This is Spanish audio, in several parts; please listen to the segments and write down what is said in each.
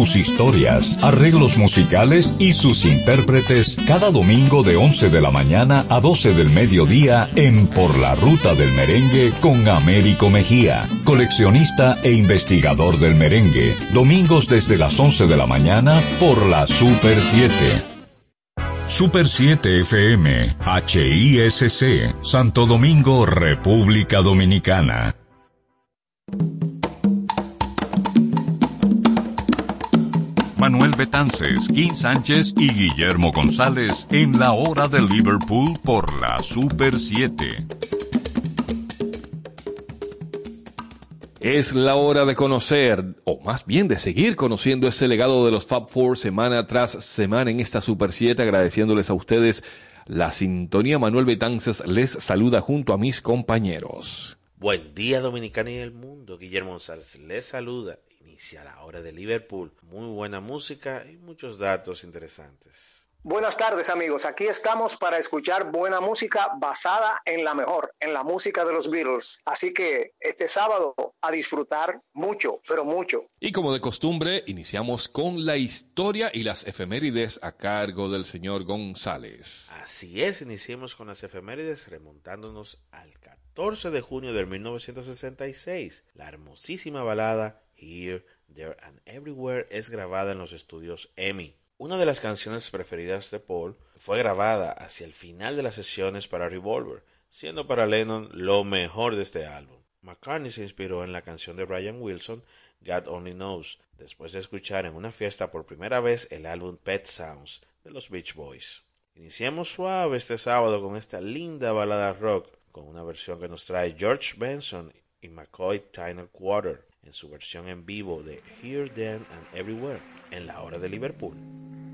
sus historias, arreglos musicales y sus intérpretes cada domingo de 11 de la mañana a 12 del mediodía en Por la Ruta del Merengue con Américo Mejía, coleccionista e investigador del merengue. Domingos desde las 11 de la mañana por la Super 7. Super 7 FM, HISC, Santo Domingo, República Dominicana. Manuel Betances, Kim Sánchez y Guillermo González en la hora de Liverpool por la Super 7. Es la hora de conocer, o más bien de seguir conociendo ese legado de los Fab Four semana tras semana en esta Super 7, agradeciéndoles a ustedes la sintonía. Manuel Betances les saluda junto a mis compañeros. Buen día Dominicana y el mundo. Guillermo González les saluda a la hora de Liverpool. Muy buena música y muchos datos interesantes. Buenas tardes amigos, aquí estamos para escuchar buena música basada en la mejor, en la música de los Beatles. Así que este sábado a disfrutar mucho, pero mucho. Y como de costumbre, iniciamos con la historia y las efemérides a cargo del señor González. Así es, iniciemos con las efemérides remontándonos al 14 de junio de 1966. La hermosísima balada Here, There and Everywhere es grabada en los estudios EMI. Una de las canciones preferidas de Paul fue grabada hacia el final de las sesiones para Revolver, siendo para Lennon lo mejor de este álbum. McCartney se inspiró en la canción de Brian Wilson, God Only Knows, después de escuchar en una fiesta por primera vez el álbum Pet Sounds de los Beach Boys. Iniciemos suave este sábado con esta linda balada rock, con una versión que nos trae George Benson y McCoy Tyner Quarter en su versión en vivo de Here, Then and Everywhere en la hora de Liverpool.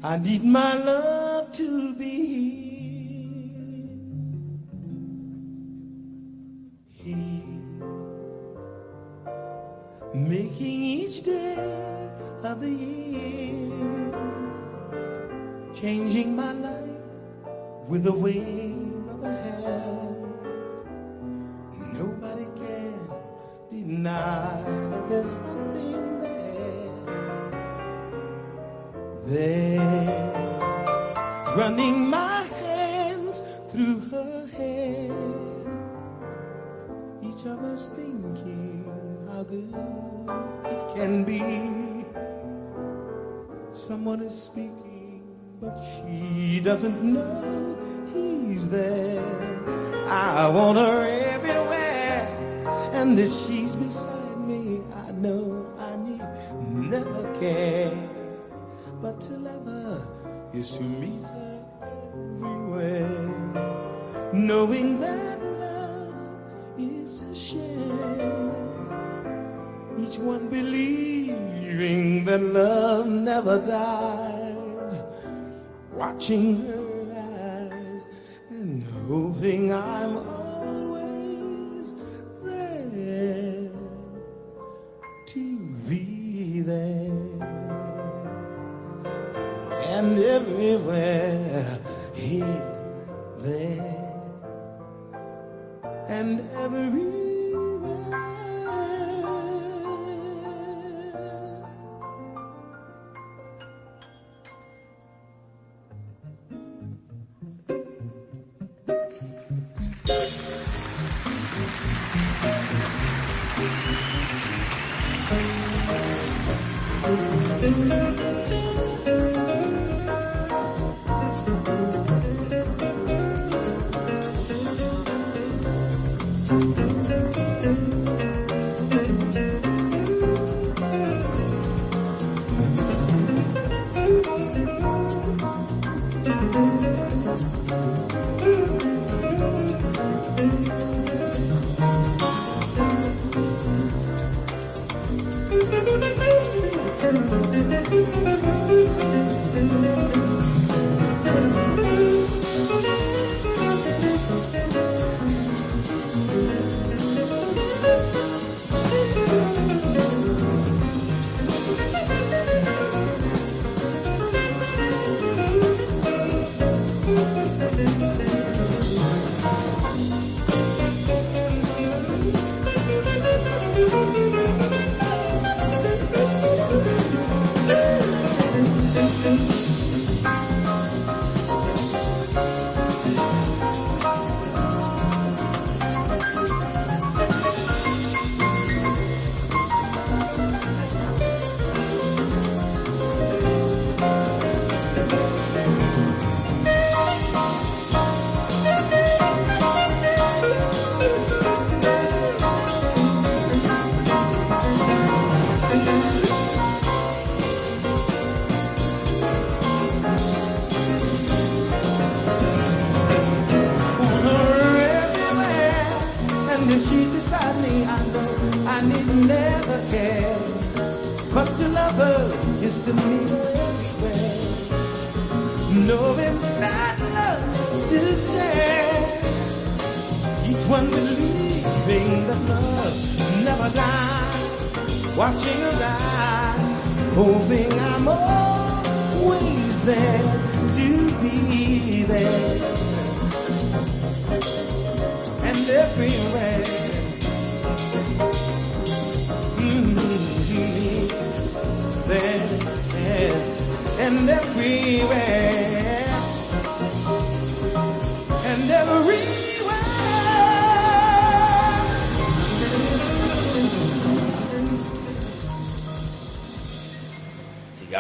I need my love to be here, making each day of the year, changing my life with the wave there. There, running my hands through her hair. Each of us thinking how good it can be. Someone is speaking, but she doesn't know he's there. I want her everywhere, and that she's beside never care. But to love her is to meet her everywhere. Knowing that love is a share. Each one believing that love never dies. Watching her eyes and hoping I'm and everywhere here, there and everywhere.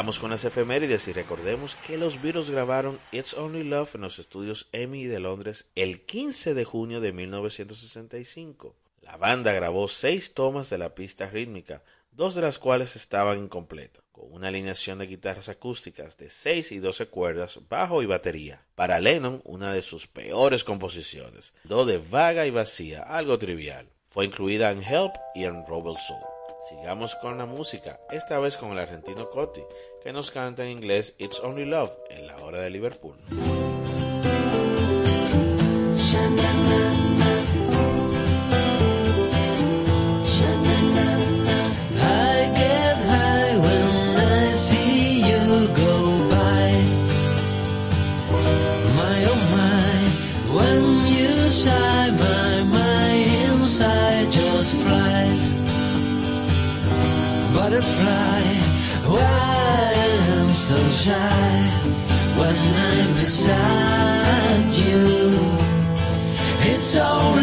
Sigamos con las efemérides y recordemos que los Beatles grabaron It's Only Love en los estudios EMI de Londres el 15 de junio de 1965. La banda grabó seis tomas de la pista rítmica, dos de las cuales estaban incompletas, con una alineación de guitarras acústicas de 6 y 12 cuerdas, bajo y batería. Para Lennon, una de sus peores composiciones, do de vaga y vacía, algo trivial. Fue incluida en Help y en Rebel Soul. Sigamos con la música, esta vez con el argentino Cotti, que nos canta en inglés It's Only Love en la hora de Liverpool. When I'm beside you. It's only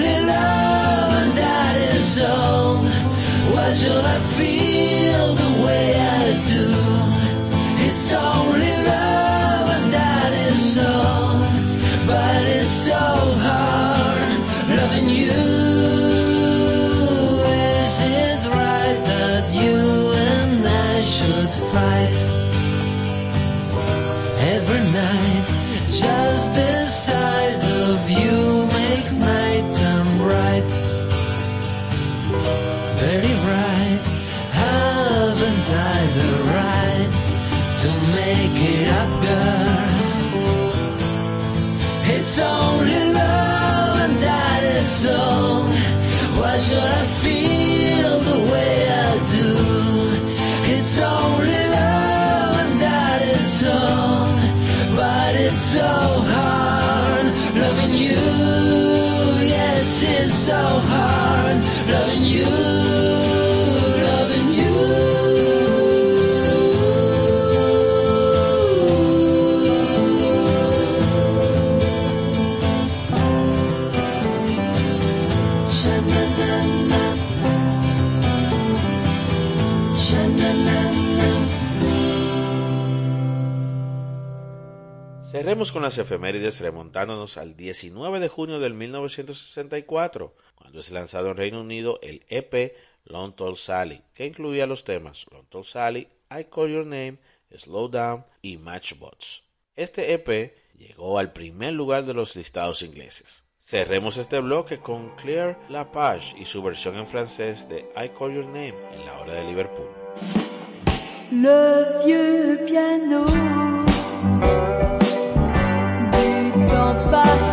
so Cerremos con las efemérides remontándonos al 19 de junio del 1964, cuando es lanzado en Reino Unido el EP Long Tall Sally, que incluía los temas Long Tall Sally, I Call Your Name, Slow Down y Matchbox. Este EP llegó al primer lugar de los listados ingleses. Cerremos este bloque con Claire Lapage y su versión en francés de I Call Your Name en la hora de Liverpool. Le vieux piano bus.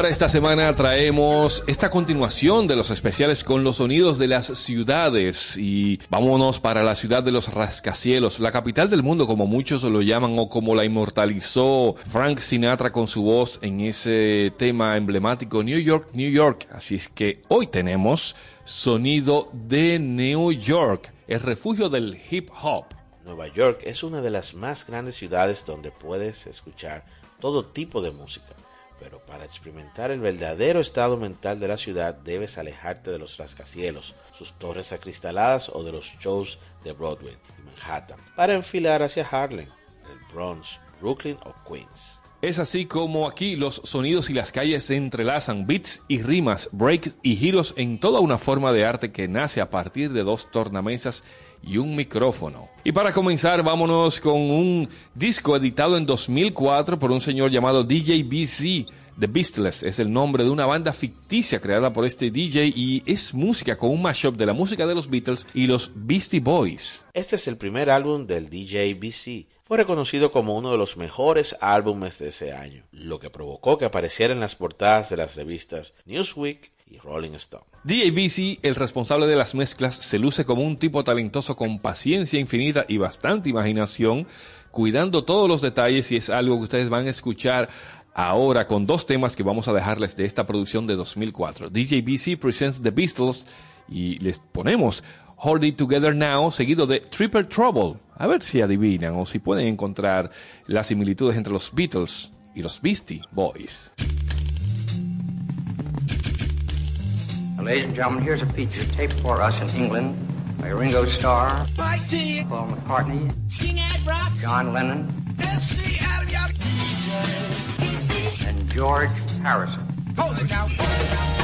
Para esta semana traemos esta continuación de los especiales con los sonidos de las ciudades y vámonos para la ciudad de los rascacielos, la capital del mundo como muchos lo llaman o como la inmortalizó Frank Sinatra con su voz en ese tema emblemático New York, New York. Así es que hoy tenemos sonido de New York, el refugio del hip hop. Nueva York es una de las más grandes ciudades donde puedes escuchar todo tipo de música. Pero para experimentar el verdadero estado mental de la ciudad debes alejarte de los rascacielos, sus torres acristaladas o de los shows de Broadway y Manhattan, para enfilar hacia Harlem, el Bronx, Brooklyn o Queens. Es así como aquí los sonidos y las calles se entrelazan, beats y rimas, breaks y giros en toda una forma de arte que nace a partir de dos tornamesas y un micrófono. Y para comenzar, vámonos con un disco editado en 2004 por un señor llamado DJ BC. The Beastless es el nombre de una banda ficticia creada por este DJ y es música con un mashup de la música de los Beatles y los Beastie Boys. Este es el primer álbum del DJ BC. Fue reconocido como uno de los mejores álbumes de ese año, lo que provocó que apareciera en las portadas de las revistas Newsweek y Rolling Stone. DJ BC, el responsable de las mezclas, se luce como un tipo talentoso con paciencia infinita y bastante imaginación, cuidando todos los detalles y es algo que ustedes van a escuchar ahora con dos temas que vamos a dejarles de esta producción de 2004. DJ BC presents The Beatles y les ponemos Hold It Together Now, seguido de Triple Trouble. A ver si adivinan o si pueden encontrar las similitudes entre los Beatles y los Beastie Boys. Ladies and gentlemen, here's a feature taped for us in England by Ringo Starr, Paul McCartney, John Lennon, and George Harrison. If I run out of ale,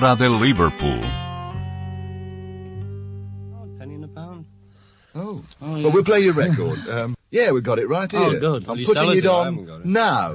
La hora de Liverpool. Oh, well, we'll play your record. Um, yeah, we've got it right here. Oh, good. Will I'm you sell putting us it it? I on haven't got it. now.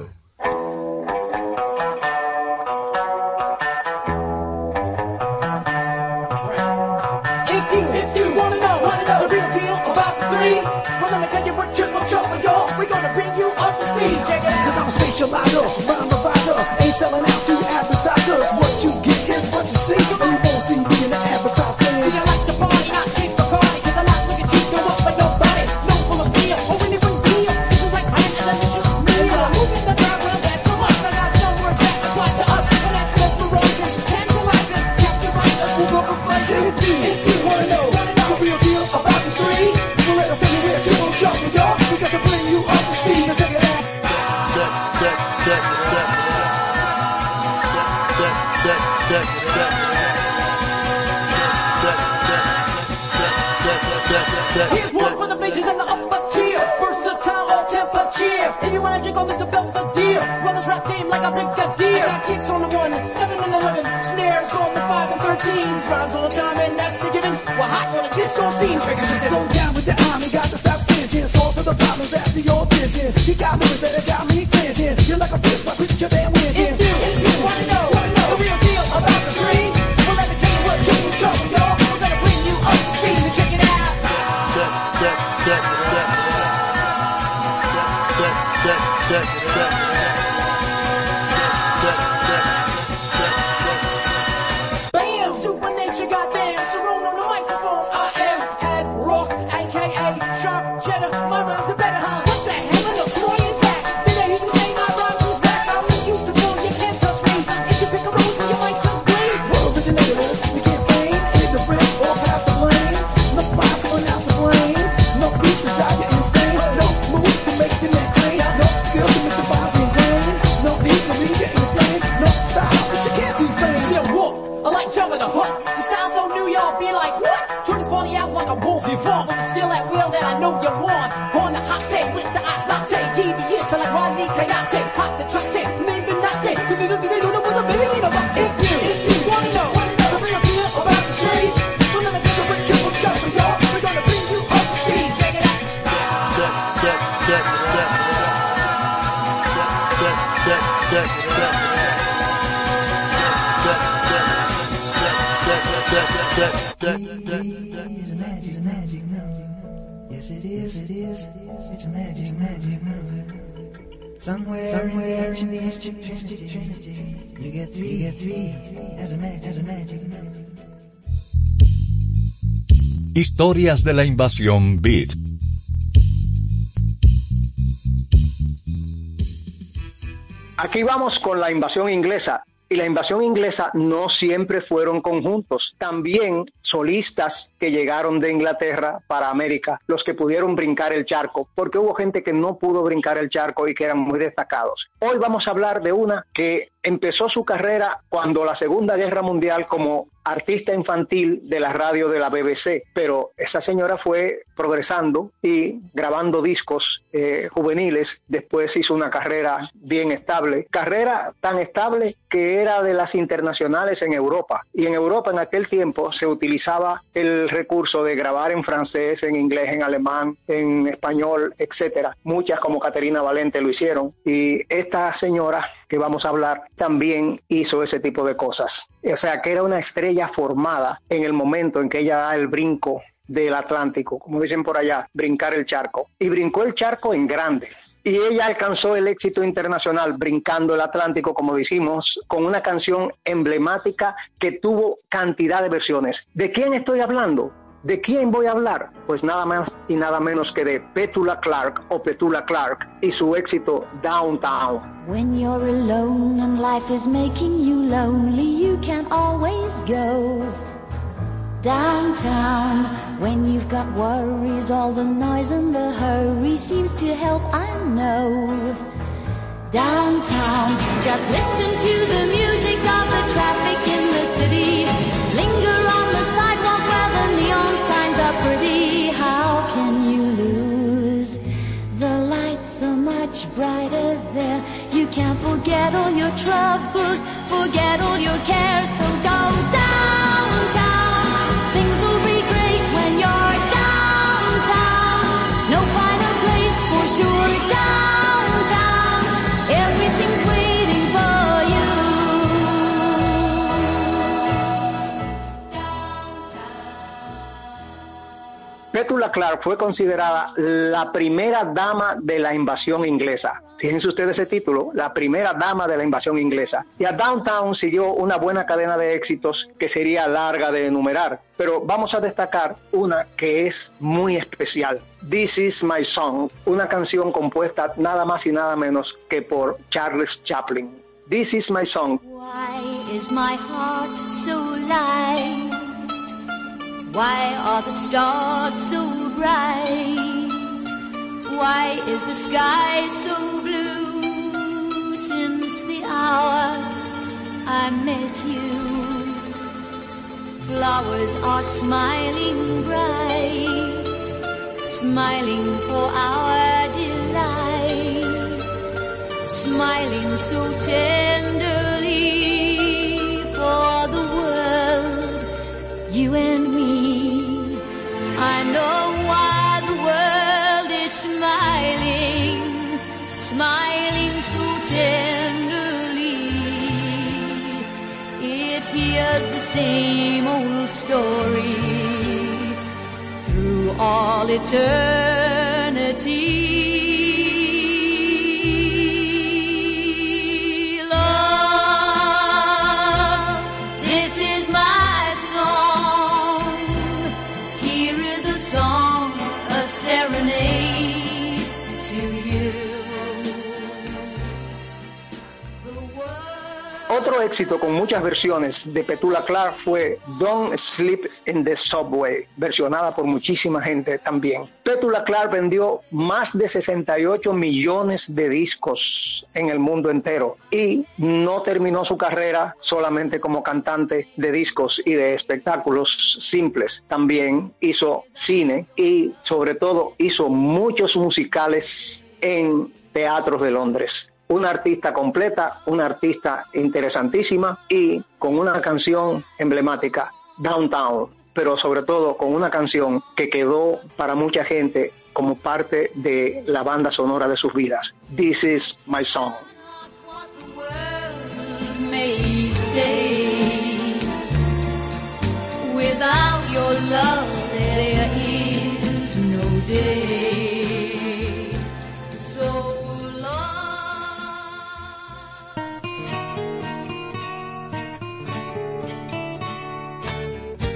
Yes, it is, it is. It's a magic, magic number. Somewhere, somewhere in the ancient trinity, you get three, you get three as a magic, as a magic number. Historias de la invasión Beat. Aquí vamos con la invasión inglesa. Y la invasión inglesa no siempre fueron conjuntos, también solistas que llegaron de Inglaterra para América, los que pudieron brincar el charco, porque hubo gente que no pudo brincar el charco y que eran muy destacados. Hoy vamos a hablar de una que empezó su carrera cuando la Segunda Guerra Mundial como artista infantil de la radio de la BBC, pero esa señora fue progresando y grabando discos eh, juveniles, después hizo una carrera bien estable, carrera tan estable que era de las internacionales en Europa, y en Europa en aquel tiempo se utilizaba el recurso de grabar en francés, en inglés, en alemán, en español, etcétera. Muchas como Caterina Valente lo hicieron, y esta señora que vamos a hablar también hizo ese tipo de cosas. O sea, que era una estrella formada en el momento en que ella da el brinco del Atlántico, como dicen por allá, brincar el charco. Y brincó el charco en grande. Y ella alcanzó el éxito internacional brincando el Atlántico, como decimos, con una canción emblemática que tuvo cantidad de versiones. ¿De quién estoy hablando? ¿De quién voy a hablar? Pues nada más y nada menos que de Petula Clark o Petula Clark y su éxito Downtown. When you're alone and life is making you lonely, you can always go downtown. When you've got worries, all the noise and the hurry seems to help, I know. Downtown, just listen to the music of the traffic in the city. Can't forget all your troubles, forget all your cares. So go downtown. Petula Clark fue considerada la primera dama de la invasión inglesa. Fíjense ustedes ese título, la primera dama de la invasión inglesa. Y a Downtown siguió una buena cadena de éxitos que sería larga de enumerar, pero vamos a destacar una que es muy especial. This is my song, una canción compuesta nada más y nada menos que por Charles Chaplin. This is my song. Why is my heart so light? Why are the stars so bright? Why is the sky so blue since the hour I met you? Flowers are smiling bright, smiling for our delight, smiling so tenderly for the world, you and me. I know why the world is smiling, smiling so tenderly. It hears the same old story through all eternity. Otro éxito con muchas versiones de Petula Clark fue Don't Sleep in the Subway, versionada por muchísima gente también. Petula Clark vendió más de 68 millones de discos en el mundo entero y no terminó su carrera solamente como cantante de discos y de espectáculos simples. También hizo cine y sobre todo hizo muchos musicales en teatros de Londres una artista completa, una artista interesantísima y con una canción emblemática, Downtown, pero sobre todo con una canción que quedó para mucha gente como parte de la banda sonora de sus vidas. This is my song. Without your love, there is no day.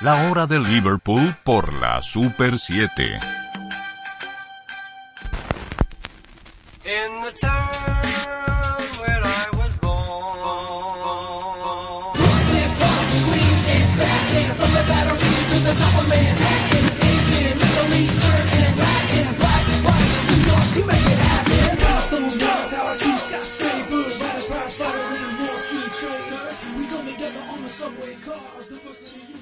La hora de Liverpool por la Super 7. In the town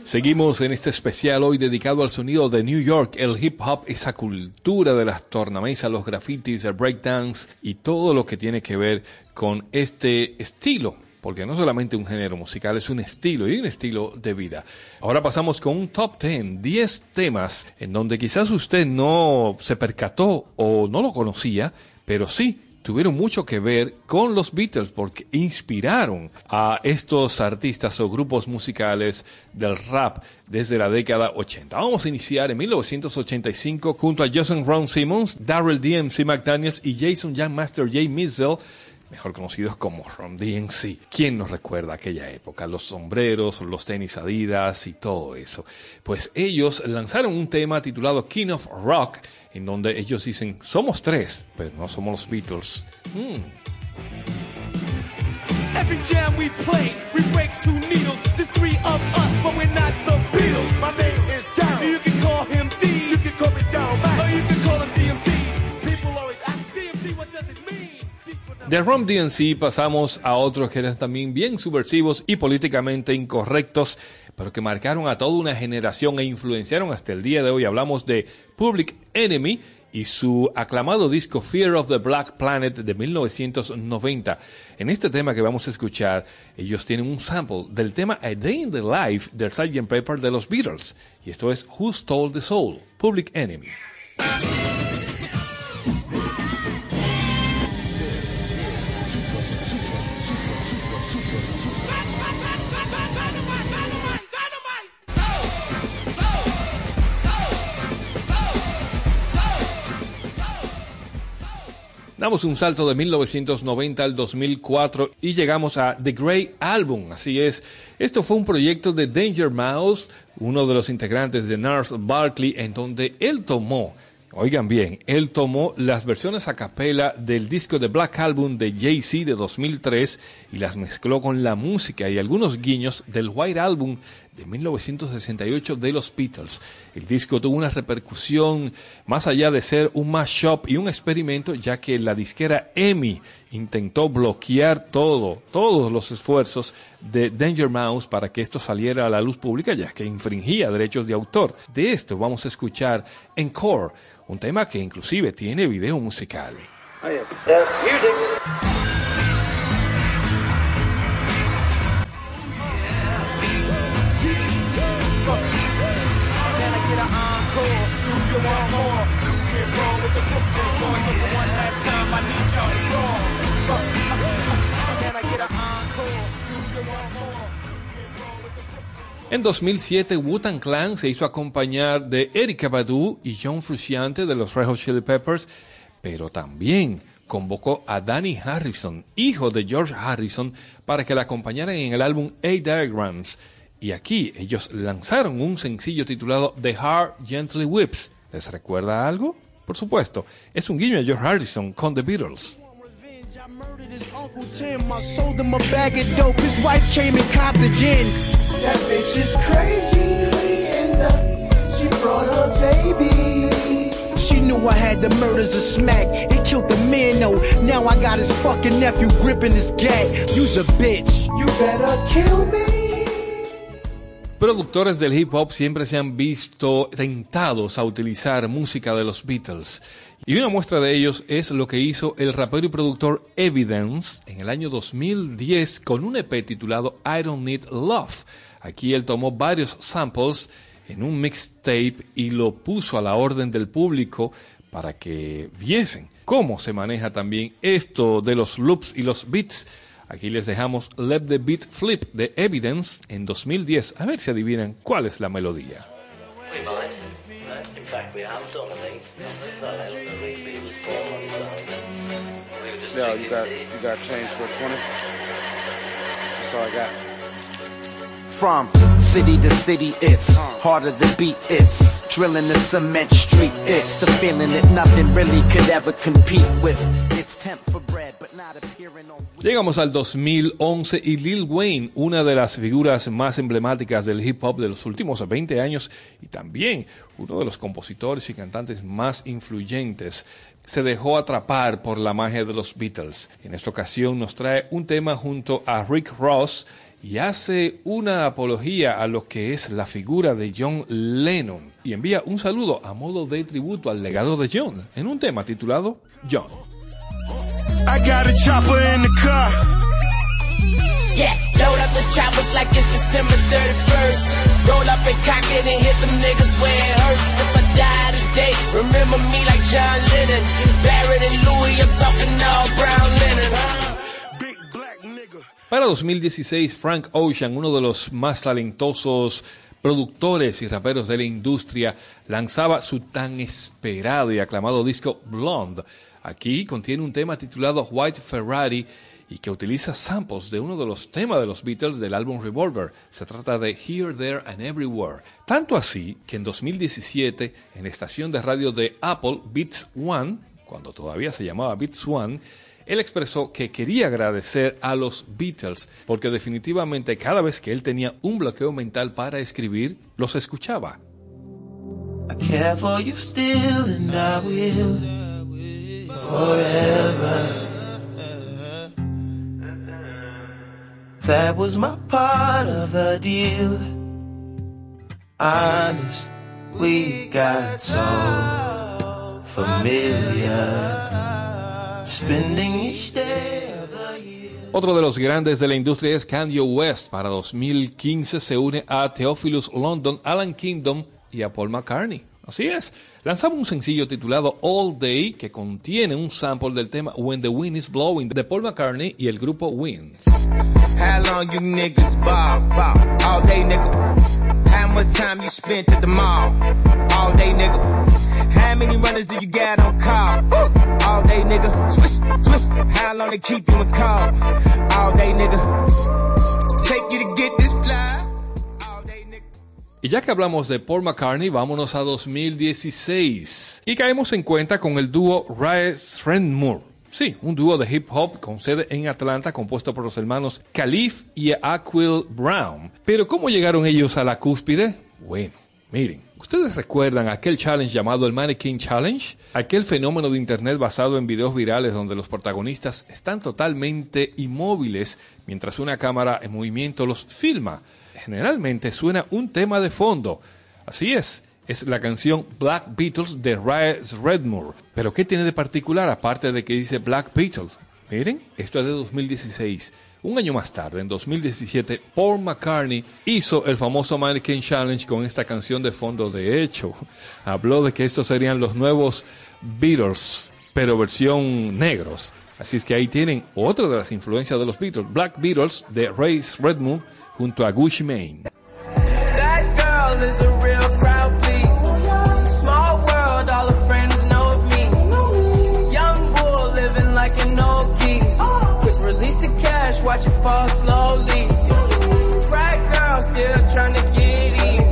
Seguimos en este especial hoy dedicado al sonido de New York, el hip hop, esa cultura de las tornamesas, los grafitis, el breakdance y todo lo que tiene que ver con este estilo porque no solamente un género musical, es un estilo y un estilo de vida. Ahora pasamos con un top 10, 10 temas en donde quizás usted no se percató o no lo conocía, pero sí tuvieron mucho que ver con los Beatles porque inspiraron a estos artistas o grupos musicales del rap desde la década 80. Vamos a iniciar en 1985 junto a Jason Ron Simmons, Darrell DMC McDaniels y Jason Young Master J. Missel mejor conocidos como Ron DMC. ¿Quién nos recuerda aquella época? Los sombreros, los tenis Adidas y todo eso. Pues ellos lanzaron un tema titulado King of Rock, en donde ellos dicen, somos tres, pero no somos los Beatles. Mm. De Rom DNC pasamos a otros que eran también bien subversivos y políticamente incorrectos, pero que marcaron a toda una generación e influenciaron hasta el día de hoy. Hablamos de Public Enemy y su aclamado disco Fear of the Black Planet de 1990. En este tema que vamos a escuchar, ellos tienen un sample del tema A Day in the Life del Sgt. Pepper de los Beatles. Y esto es Who Stole the Soul? Public Enemy. Damos un salto de 1990 al 2004 y llegamos a The Grey Album. Así es, esto fue un proyecto de Danger Mouse, uno de los integrantes de Nars Barkley, en donde él tomó, oigan bien, él tomó las versiones a capela del disco de Black Album de Jay-Z de 2003 y las mezcló con la música y algunos guiños del White Album de 1968 de los Beatles. El disco tuvo una repercusión más allá de ser un mashup y un experimento, ya que la disquera EMI intentó bloquear todo, todos los esfuerzos de Danger Mouse para que esto saliera a la luz pública, ya que infringía derechos de autor. De esto vamos a escuchar Encore, un tema que inclusive tiene video musical. Can En 2007, Wu-Tang Clan se hizo acompañar de Erika Badu y John Frusciante de los Red Hot Chili Peppers, pero también convocó a Danny Harrison, hijo de George Harrison, para que la acompañaran en el álbum A Diagrams. Y aquí ellos lanzaron un sencillo titulado The Heart Gently Whips. ¿Les recuerda algo? Por supuesto, es un guiño a George Harrison con The Beatles. His Uncle Tim, I sold him a bag of dope. His wife came and copped a gin. That bitch is crazy. And uh, she brought her baby. She knew I had the murders of smack. It killed the man, though. Now I got his fucking nephew gripping his gat. You's a bitch. You better kill me. Productores del hip hop siempre se han visto tentados a utilizar música de los Beatles. Y una muestra de ellos es lo que hizo el rapero y productor Evidence en el año 2010 con un EP titulado I Don't Need Love. Aquí él tomó varios samples en un mixtape y lo puso a la orden del público para que viesen cómo se maneja también esto de los loops y los beats. Aquí les dejamos Let the Beat Flip de Evidence en 2010. A ver si adivinan cuál es la melodía. No, you got you got change for twenty. That's all I got. From city to city, it's harder to beat. It's drilling the cement street. It's the feeling that nothing really could ever compete with. It's temp for bread, but not appearing on. Llegamos al 2011 y Lil Wayne, una de las figuras más emblemáticas del hip hop de los últimos 20 años y también uno de los compositores y cantantes más influyentes, se dejó atrapar por la magia de los Beatles. En esta ocasión nos trae un tema junto a Rick Ross y hace una apología a lo que es la figura de John Lennon y envía un saludo a modo de tributo al legado de John en un tema titulado John. I got a chopper in the car. Yeah, load up the choppers like it's December 31st. Roll up and cock it and hit them niggas where it hurts. If I die today, remember me like John Lennon. Barrett and Louis, I'm talking all brown linen. Para 2016, Frank Ocean, uno de los más talentosos productores y raperos de la industria, lanzaba su tan esperado y aclamado disco Blonde. Aquí contiene un tema titulado White Ferrari y que utiliza samples de uno de los temas de los Beatles del álbum Revolver. Se trata de Here, There and Everywhere. Tanto así que en 2017, en la estación de radio de Apple, Beats One, cuando todavía se llamaba Beats One, él expresó que quería agradecer a los Beatles porque definitivamente cada vez que él tenía un bloqueo mental para escribir, los escuchaba. Forever. That was my part of the deal. Honest, we got so familiar. Spending each day. Otro de los grandes de la industria es Kanye West. Para 2015 se une a Theophilus London, Alan Kingdom y a Paul McCartney. Así es. Lanzaba un sencillo titulado All Day que contiene un sample del tema When the Wind is Blowing de Paul McCartney y el grupo Winds. How long you niggas ball, ball? All day, nigga. How much time you spent at the mall? All day, nigga. How many runners do you got on call? All day, nigga. Swish, swish. How long they keep you in call? All day, nigga. Y ya que hablamos de Paul McCartney, vámonos a 2016. Y caemos en cuenta con el dúo Rise Moore. Sí, un dúo de hip hop con sede en Atlanta compuesto por los hermanos Khalif y Aquil Brown. Pero ¿cómo llegaron ellos a la cúspide? Bueno, miren, ¿ustedes recuerdan aquel challenge llamado el Mannequin Challenge? Aquel fenómeno de internet basado en videos virales donde los protagonistas están totalmente inmóviles mientras una cámara en movimiento los filma generalmente suena un tema de fondo. Así es, es la canción Black Beatles de Rise Redmore. Pero ¿qué tiene de particular aparte de que dice Black Beatles? Miren, esto es de 2016. Un año más tarde, en 2017, Paul McCartney hizo el famoso Mannequin Challenge con esta canción de fondo. De hecho, habló de que estos serían los nuevos Beatles, pero versión negros. Así es que ahí tienen otra de las influencias de los Beatles, Black Beatles de Rise Redmore junto a Gucci Mane. That girl is a real crowd, please. Small world, all her friends know of me. Young bull living like an old geese. Quick release the cash, watch it fall slowly. Frat girl still trying to get in.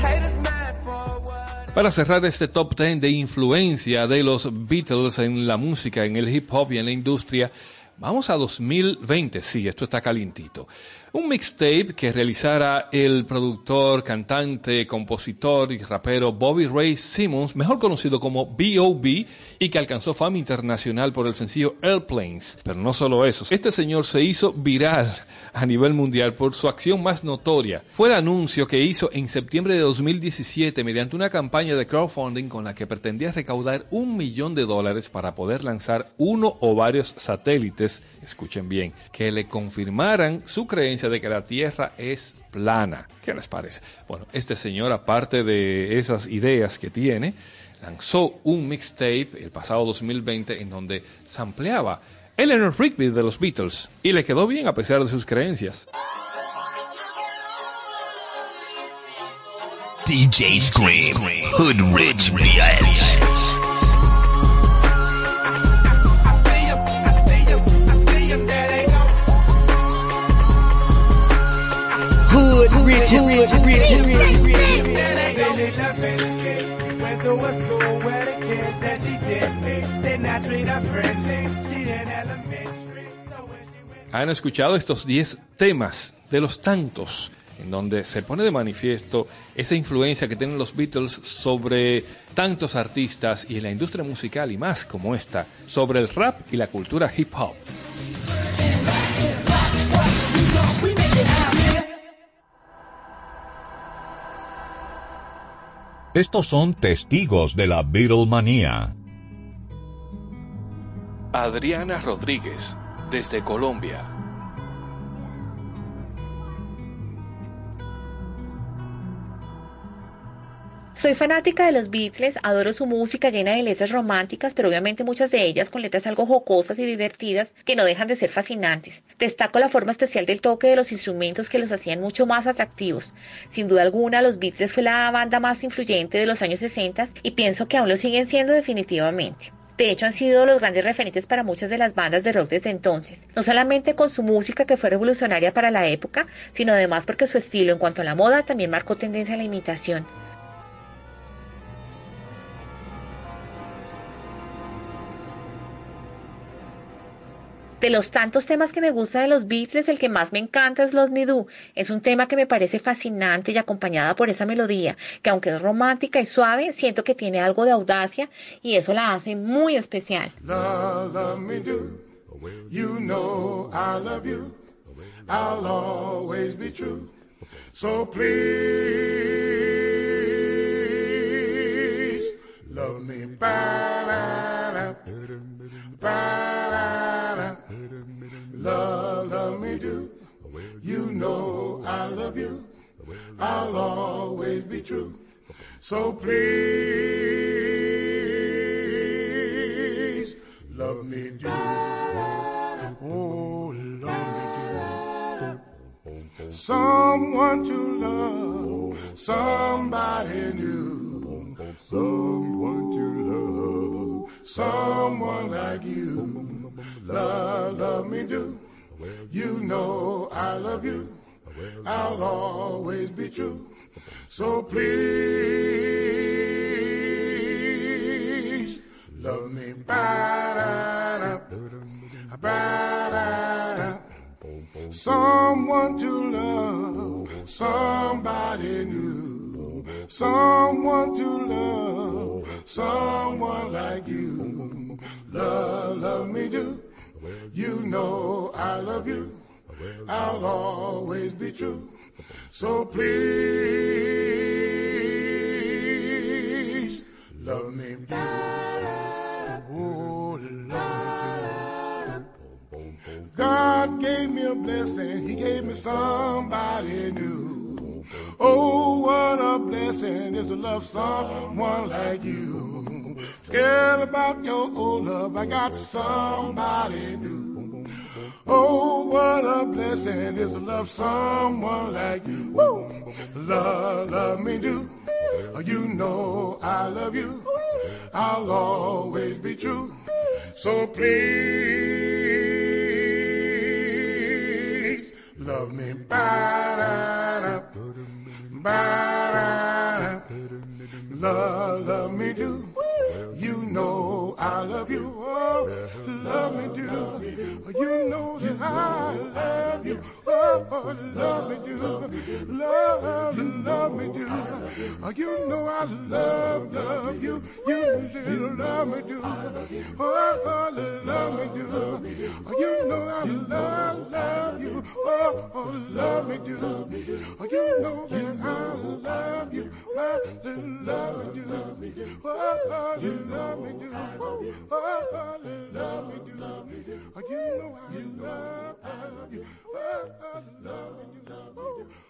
Haters mad for what Para cerrar este top 10 de influencia de los Beatles en la música, en el hip hop y en la industria, vamos a 2020. Sí, esto está calientito. Un mixtape que realizara el productor, cantante, compositor y rapero Bobby Ray Simmons, mejor conocido como B.O.B., y que alcanzó fama internacional por el sencillo Airplanes. Pero no solo eso, este señor se hizo viral a nivel mundial por su acción más notoria. Fue el anuncio que hizo en septiembre de 2017 mediante una campaña de crowdfunding con la que pretendía recaudar un millón de dólares para poder lanzar uno o varios satélites, escuchen bien, que le confirmaran su creencia de que la Tierra es plana. ¿Qué les parece? Bueno, este señor, aparte de esas ideas que tiene, lanzó un mixtape el pasado 2020 en donde sampleaba Eleanor Rigby de los Beatles y le quedó bien a pesar de sus creencias. DJ Scream, Hood Rich. Han escuchado estos 10 temas de los tantos en donde se pone de manifiesto esa influencia que tienen los Beatles sobre tantos artistas y en la industria musical y más como esta, sobre el rap y la cultura hip hop. Estos son testigos de la Beatlemanía. Adriana Rodríguez, desde Colombia. Soy fanática de los Beatles, adoro su música llena de letras románticas, pero obviamente muchas de ellas con letras algo jocosas y divertidas que no dejan de ser fascinantes. Destaco la forma especial del toque de los instrumentos que los hacían mucho más atractivos. Sin duda alguna, los Beatles fue la banda más influyente de los años 60 y pienso que aún lo siguen siendo definitivamente. De hecho, han sido los grandes referentes para muchas de las bandas de rock desde entonces, no solamente con su música que fue revolucionaria para la época, sino además porque su estilo en cuanto a la moda también marcó tendencia a la imitación. De los tantos temas que me gusta de los Beatles, el que más me encanta es Love Me Do. Es un tema que me parece fascinante y acompañada por esa melodía, que aunque es romántica y suave, siento que tiene algo de audacia y eso la hace muy especial. Me. You know I love you. I'll always be true. So please know I love you. I'll always be true. So please love me do. Oh, love me do. Someone to love, somebody new. Someone to love, someone like you. Love, love me do. You know I love you. I'll always be true. So please love me. Someone to love, somebody new. Someone to love, someone like you. Love, love me do. You know I love you. I'll always be true. So please love me. Oh, love me. God gave me a blessing. He gave me somebody new. Oh, what a blessing is to love someone like you. Forget about your old love. I got somebody new. Oh, what a blessing is to love someone like you. Woo! Love, love me do. You know I love you. I'll always be true. So please love me. Ba-da-da, ba-da-da. Love, love me do. You know that I love you. Oh, love me do. Love, love me do. Uh, you know I love, love you. You still love me do. Oh, oh, love me do. Uh, you know I love, love you. Oh, oh love me do. Uh, you know that I love you. I love me do. Oh, oh, love me do. Oh, love me do. You know I love, love you. Oh, love me do.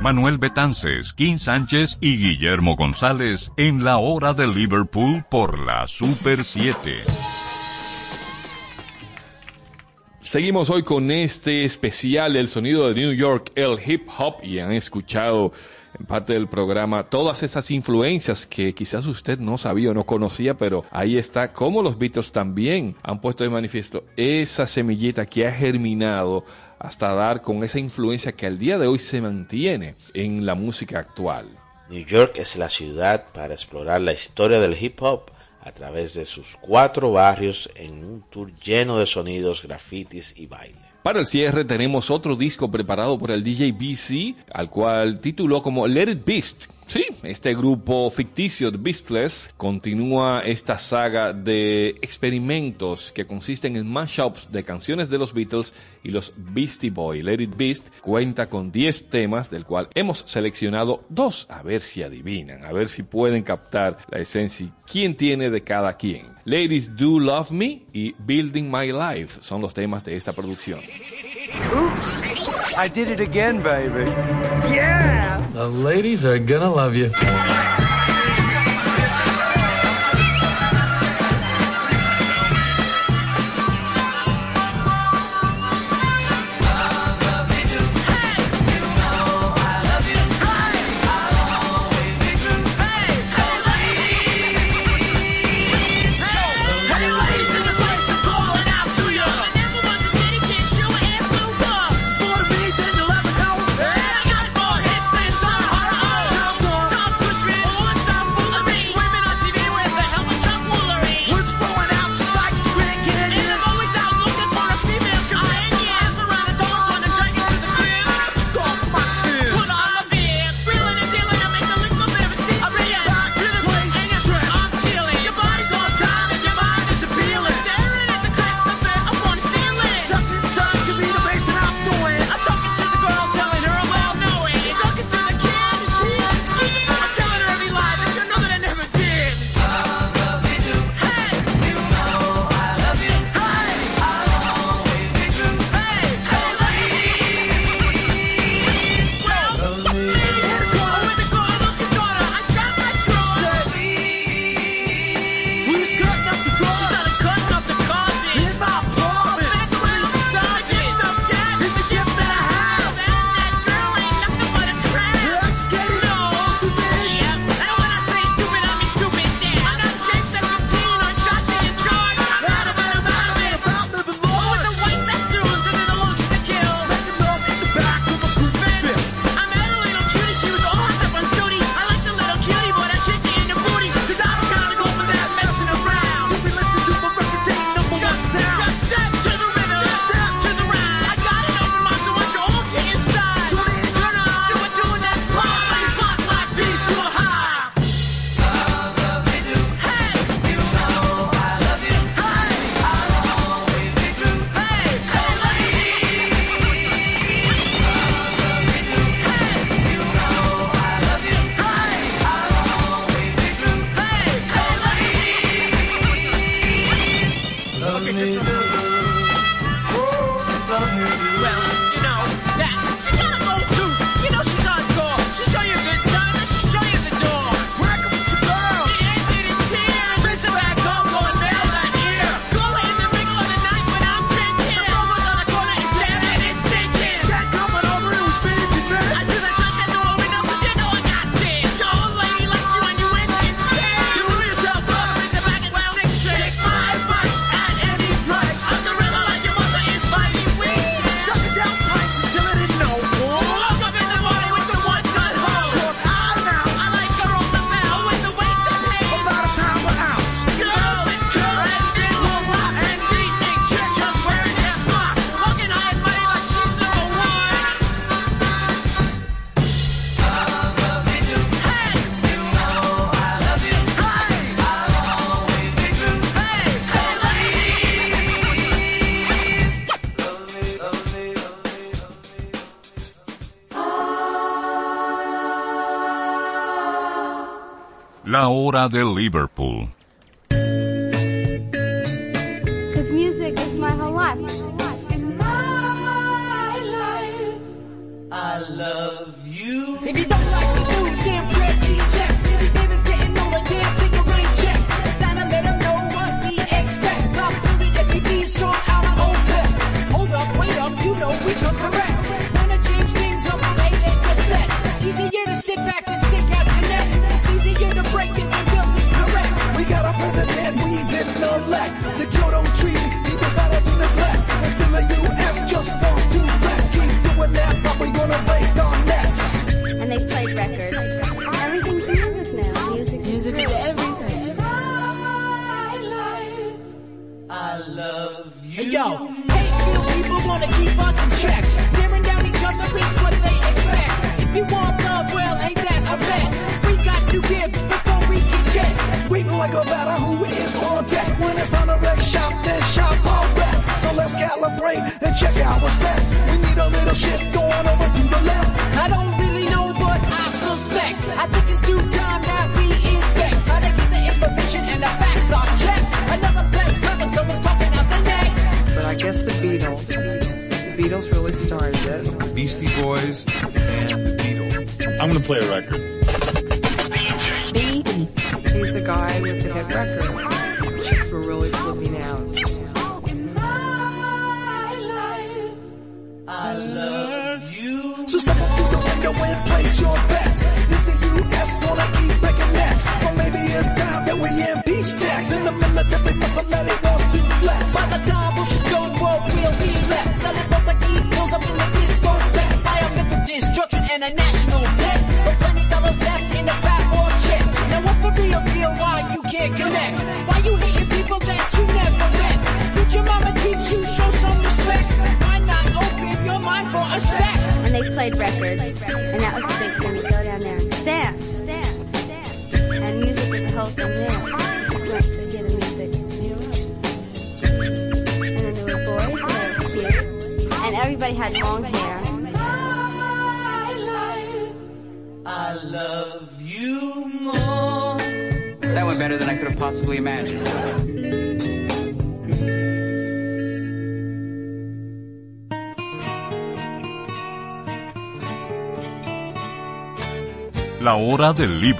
Manuel Betances, Kim Sánchez y Guillermo González en la hora de Liverpool por la Super 7. Seguimos hoy con este especial El sonido de New York, el hip hop, y han escuchado en parte del programa todas esas influencias que quizás usted no sabía o no conocía, pero ahí está como los Beatles también han puesto de manifiesto esa semillita que ha germinado hasta dar con esa influencia que al día de hoy se mantiene en la música actual. New York es la ciudad para explorar la historia del hip hop a través de sus cuatro barrios en un tour lleno de sonidos, grafitis y baile. Para el cierre tenemos otro disco preparado por el DJ BC, al cual tituló como Let It Beast. Sí, este grupo ficticio de Beastless continúa esta saga de experimentos que consisten en mashups de canciones de los Beatles y los Beastie Boys. Let It Beast cuenta con 10 temas, del cual hemos seleccionado dos, a ver si adivinan, a ver si pueden captar la esencia y quién tiene de cada quien. Ladies Do Love Me y Building My Life son los temas de esta producción. I did it again, baby. Yeah! The ladies are gonna love you. La hora de Liverpool.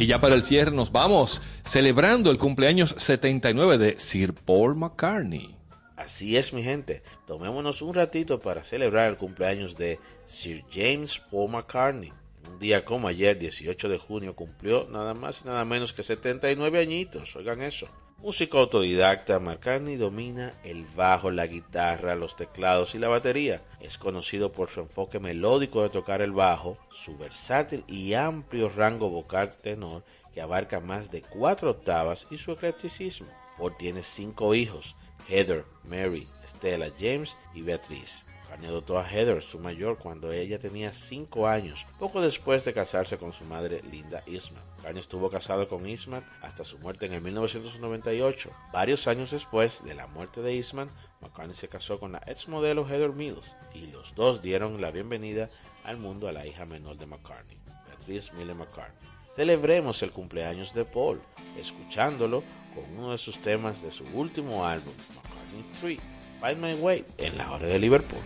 Y ya para el cierre nos vamos, celebrando el cumpleaños 79 de Sir Paul McCartney. Así es, mi gente. Tomémonos un ratito para celebrar el cumpleaños de Sir James Paul McCartney. Un día como ayer, 18 de junio, cumplió nada más y nada menos que 79 añitos. Oigan eso. Músico autodidacta, McCartney domina el bajo, la guitarra, los teclados y la batería. Es conocido por su enfoque melódico de tocar el bajo, su versátil y amplio rango vocal tenor que abarca más de cuatro octavas y su eclecticismo. Paul tiene cinco hijos, Heather, Mary, Stella, James y Beatriz. Adoptó a Heather, su mayor, cuando ella tenía 5 años, poco después de casarse con su madre Linda Eastman. McCartney estuvo casado con Eastman hasta su muerte en el 1998. Varios años después de la muerte de Eastman, McCartney se casó con la ex modelo Heather Mills y los dos dieron la bienvenida al mundo a la hija menor de McCartney, Beatrice Miller McCartney. Celebremos el cumpleaños de Paul, escuchándolo con uno de sus temas de su último álbum, McCartney 3, Find My Way, en la hora de Liverpool.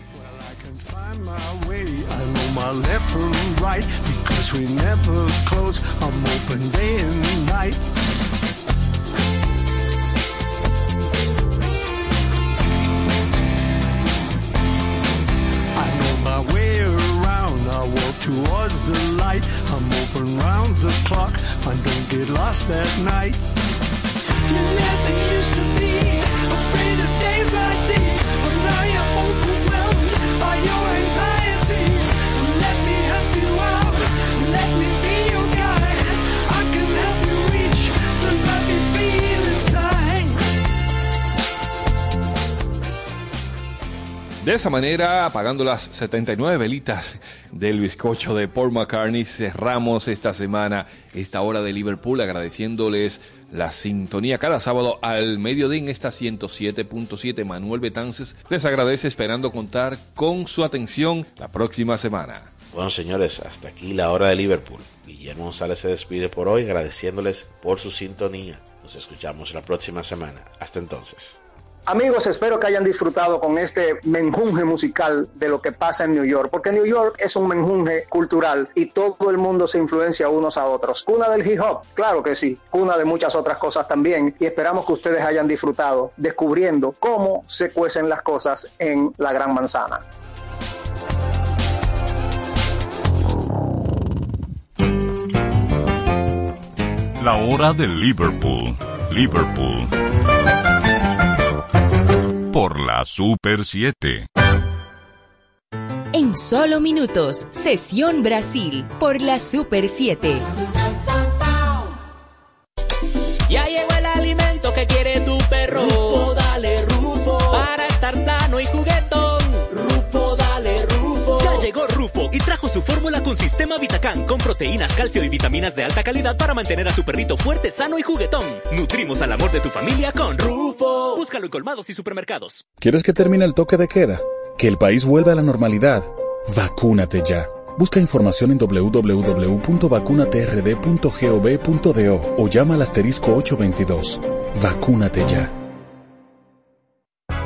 find my way. I know my left from right because we never close. I'm open day and night. I know my way around. I walk towards the light. I'm open round the clock. I don't get lost at night. Like these, but now you're overwhelmed by your anxieties. De esa manera, apagando las 79 velitas del bizcocho de Paul McCartney, cerramos esta semana, esta hora de Liverpool, agradeciéndoles la sintonía cada sábado al mediodía en esta 107.7. Manuel Betances les agradece esperando contar con su atención la próxima semana. Bueno, señores, hasta aquí la hora de Liverpool. Guillermo González se despide por hoy agradeciéndoles por su sintonía. Nos escuchamos la próxima semana. Hasta entonces. Amigos, espero que hayan disfrutado con este menjunje musical de lo que pasa en New York, porque New York es un menjunje cultural y todo el mundo se influencia unos a otros. Cuna del hip hop, claro que sí, cuna de muchas otras cosas también, y esperamos que ustedes hayan disfrutado descubriendo cómo se cuecen las cosas en la Gran Manzana. La hora de Liverpool. Liverpool. Por la Super 7. En solo minutos, Sesión Brasil por la Super 7. Fórmula con sistema Vitacán con proteínas, calcio y vitaminas de alta calidad para mantener a tu perrito fuerte, sano y juguetón. Nutrimos al amor de tu familia con Rufo. Búscalo en colmados y supermercados. ¿Quieres que termine el toque de queda? ¿Que el país vuelva a la normalidad? Vacúnate ya. Busca información en www.vacunatrd.gov.do o llama al asterisco 822. Vacúnate ya.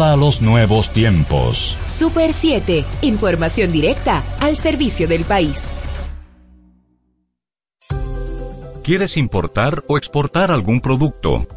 a los nuevos tiempos. Super 7, información directa al servicio del país. ¿Quieres importar o exportar algún producto?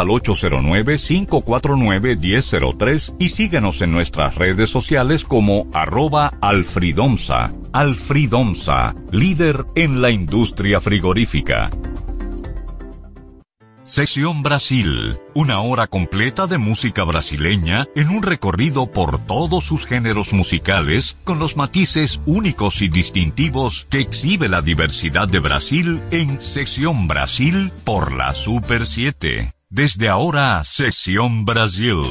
al 809-549-1003 y síganos en nuestras redes sociales como arroba alfridomsa. Alfridomsa, líder en la industria frigorífica. sesión Brasil, una hora completa de música brasileña en un recorrido por todos sus géneros musicales con los matices únicos y distintivos que exhibe la diversidad de Brasil en Sesión Brasil por la Super 7. Desde ahora, sección Brasil.